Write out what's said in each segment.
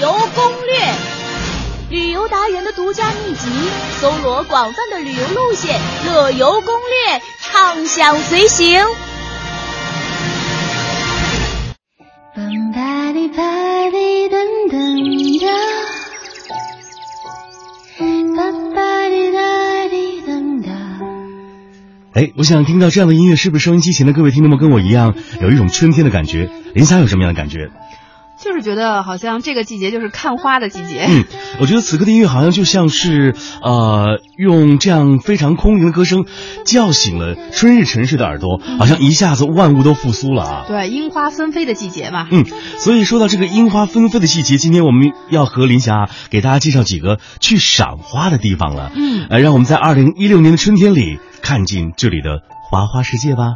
游攻略，旅游达人的独家秘籍，搜罗广泛的旅游路线，乐游攻略，畅享随行。哎，我想听到这样的音乐，是不是收音机前的各位听众们跟我一样，有一种春天的感觉？林霞有什么样的感觉？就是觉得好像这个季节就是看花的季节。嗯，我觉得此刻的音乐好像就像是呃，用这样非常空灵的歌声叫醒了春日沉睡的耳朵，好像一下子万物都复苏了啊。对，樱花纷飞的季节嘛。嗯，所以说到这个樱花纷飞的季节，今天我们要和林霞给大家介绍几个去赏花的地方了。嗯，呃，让我们在二零一六年的春天里看尽这里的花花世界吧。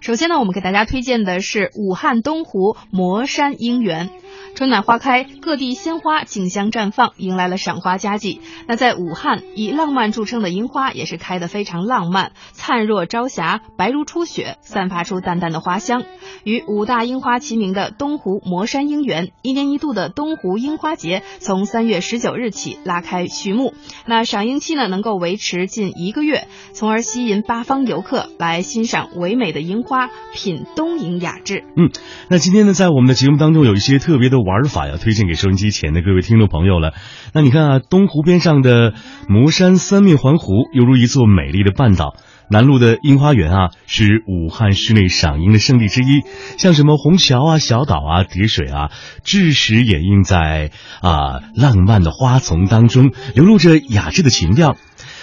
首先呢，我们给大家推荐的是武汉东湖磨山樱园。春暖花开，各地鲜花竞相绽放，迎来了赏花佳季。那在武汉，以浪漫著称的樱花也是开得非常浪漫，灿若朝霞，白如初雪，散发出淡淡的花香。与五大樱花齐名的东湖魔山樱园，一年一度的东湖樱花节从三月十九日起拉开序幕。那赏樱期呢，能够维持近一个月，从而吸引八方游客来欣赏唯美的樱花，品东瀛雅致。嗯，那今天呢，在我们的节目当中有一些特别的玩法要推荐给收音机前的各位听众朋友了。那你看啊，东湖边上的磨山三面环湖，犹如一座美丽的半岛。南路的樱花园啊，是武汉市内赏樱的圣地之一。像什么虹桥啊、小岛啊、叠水啊，致使掩映在啊浪漫的花丛当中，流露着雅致的情调。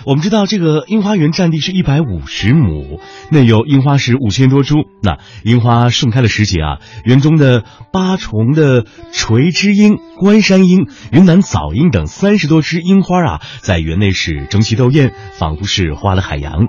我们知道这个樱花园占地是一百五十亩，内有樱花石五千多株。那樱花盛开的时节啊，园中的八重的垂枝樱、关山樱、云南早樱等三十多枝樱花啊，在园内是争奇斗艳，仿佛是花的海洋。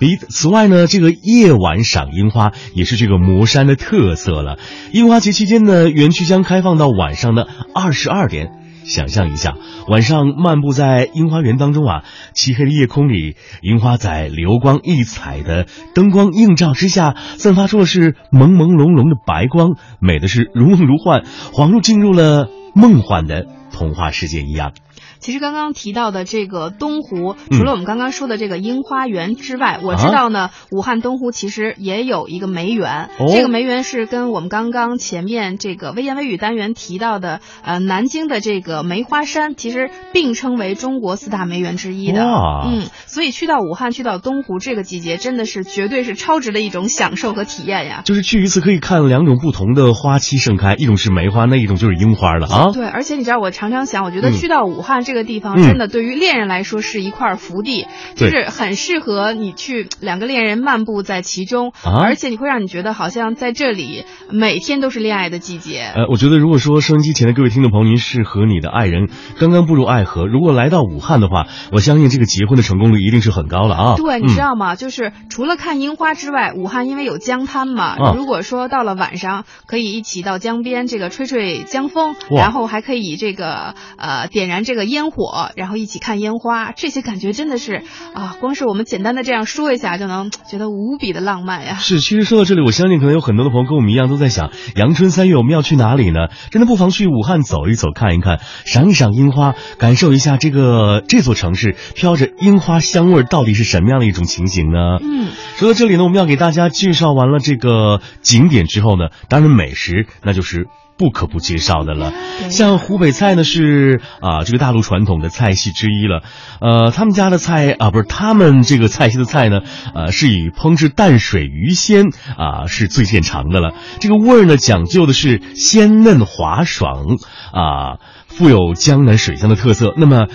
比此外呢，这个夜晚赏樱花也是这个魔山的特色了。樱花节期间呢，园区将开放到晚上的二十二点。想象一下，晚上漫步在樱花园当中啊，漆黑的夜空里，樱花在流光溢彩的灯光映照之下，散发出的是朦朦胧胧的白光，美的是如梦如幻，恍若进入了梦幻的童话世界一样。其实刚刚提到的这个东湖，除了我们刚刚说的这个樱花园之外，我知道呢，武汉东湖其实也有一个梅园。这个梅园是跟我们刚刚前面这个微言微语单元提到的，呃，南京的这个梅花山，其实并称为中国四大梅园之一的。嗯，所以去到武汉，去到东湖，这个季节真的是绝对是超值的一种享受和体验呀。就是去一次可以看两种不同的花期盛开，一种是梅花，那一种就是樱花了啊。对，而且你知道，我常常想，我觉得去到武汉。这个地方真的对于恋人来说是一块福地，就是很适合你去两个恋人漫步在其中，而且你会让你觉得好像在这里每天都是恋爱的季节。呃，我觉得如果说收音机前的各位听众朋友，您是和你的爱人刚刚步入爱河，如果来到武汉的话，我相信这个结婚的成功率一定是很高了啊。对，你知道吗？就是除了看樱花之外，武汉因为有江滩嘛，如果说到了晚上可以一起到江边这个吹吹江风，然后还可以这个呃点燃这个烟。烟火，然后一起看烟花，这些感觉真的是啊，光是我们简单的这样说一下，就能觉得无比的浪漫呀。是，其实说到这里，我相信可能有很多的朋友跟我们一样，都在想，阳春三月我们要去哪里呢？真的不妨去武汉走一走，看一看，赏一赏樱花，感受一下这个这座城市飘着樱花香味到底是什么样的一种情形呢？嗯，说到这里呢，我们要给大家介绍完了这个景点之后呢，当然美食那就是。不可不介绍的了，像湖北菜呢是啊这个大陆传统的菜系之一了，呃他们家的菜啊不是他们这个菜系的菜呢，呃是以烹制淡水鱼鲜啊是最见长的了，这个味儿呢讲究的是鲜嫩滑爽啊，富有江南水乡的特色。那么。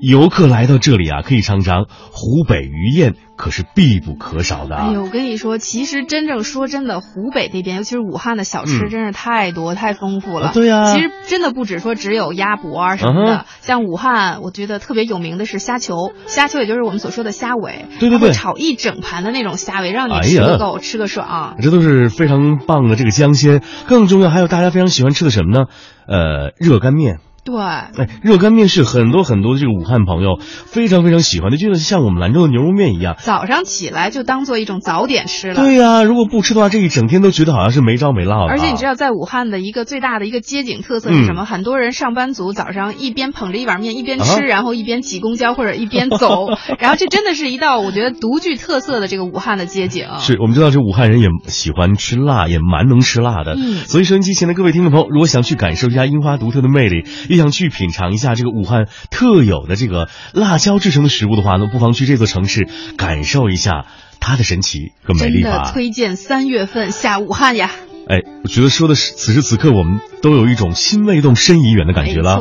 游客来到这里啊，可以尝尝湖北鱼宴，可是必不可少的。哎呦，我跟你说，其实真正说真的，湖北那边，尤其是武汉的小吃，真是太多太丰富了。对呀，其实真的不止说只有鸭脖啊什么的，像武汉，我觉得特别有名的是虾球，虾球也就是我们所说的虾尾，对对对，炒一整盘的那种虾尾，让你吃个够，吃个爽。这都是非常棒的这个江鲜，更重要还有大家非常喜欢吃的什么呢？呃，热干面。对，哎，热干面是很多很多的这个武汉朋友非常非常喜欢的，就像我们兰州的牛肉面一样，早上起来就当做一种早点吃了。对呀、如果不吃的话，这一整天都觉得好像是没着没落的。而且你知道，在武汉的一个最大的一个街景特色是什么？很多人上班族早上一边捧着一碗面一边吃，啊然后一边挤公交或者一边走，然后这真的是一道我觉得独具特色的这个武汉的街景。是我们知道，这武汉人也喜欢吃辣，也蛮能吃辣的。嗯所以收音机前的各位听众朋友，如果想去感受一下樱花独特的魅力，也想去品尝一下这个武汉特有的这个辣椒制成的食物的话那，不妨去这座城市感受一下它的神奇和美真的丽吧。推荐三月份下武汉呀。哎，我觉得说的是此时此刻，我们都有一种心未动身已远的感觉了。